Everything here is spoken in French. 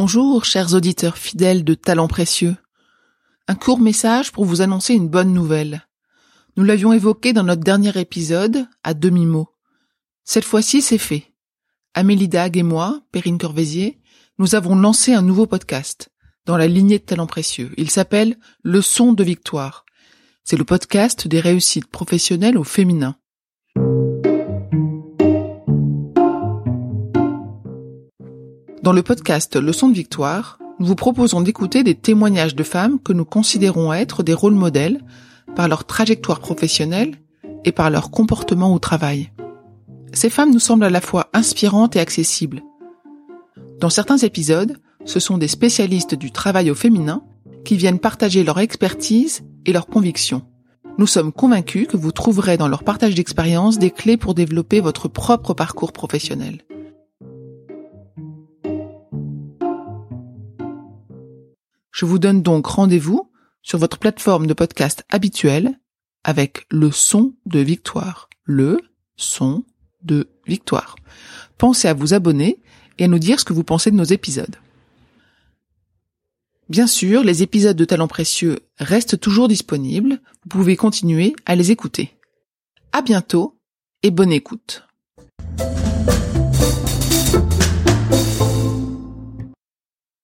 Bonjour, chers auditeurs fidèles de Talents Précieux. Un court message pour vous annoncer une bonne nouvelle. Nous l'avions évoqué dans notre dernier épisode, à demi-mot. Cette fois-ci, c'est fait. Amélie Dag et moi, Perrine Corvézier, nous avons lancé un nouveau podcast dans la lignée de Talents Précieux. Il s'appelle Leçon de victoire. C'est le podcast des réussites professionnelles au féminin. Dans le podcast Leçon de victoire, nous vous proposons d'écouter des témoignages de femmes que nous considérons être des rôles modèles par leur trajectoire professionnelle et par leur comportement au travail. Ces femmes nous semblent à la fois inspirantes et accessibles. Dans certains épisodes, ce sont des spécialistes du travail au féminin qui viennent partager leur expertise et leurs convictions. Nous sommes convaincus que vous trouverez dans leur partage d'expérience des clés pour développer votre propre parcours professionnel. Je vous donne donc rendez-vous sur votre plateforme de podcast habituelle avec le son de victoire. Le son de victoire. Pensez à vous abonner et à nous dire ce que vous pensez de nos épisodes. Bien sûr, les épisodes de Talents Précieux restent toujours disponibles. Vous pouvez continuer à les écouter. À bientôt et bonne écoute.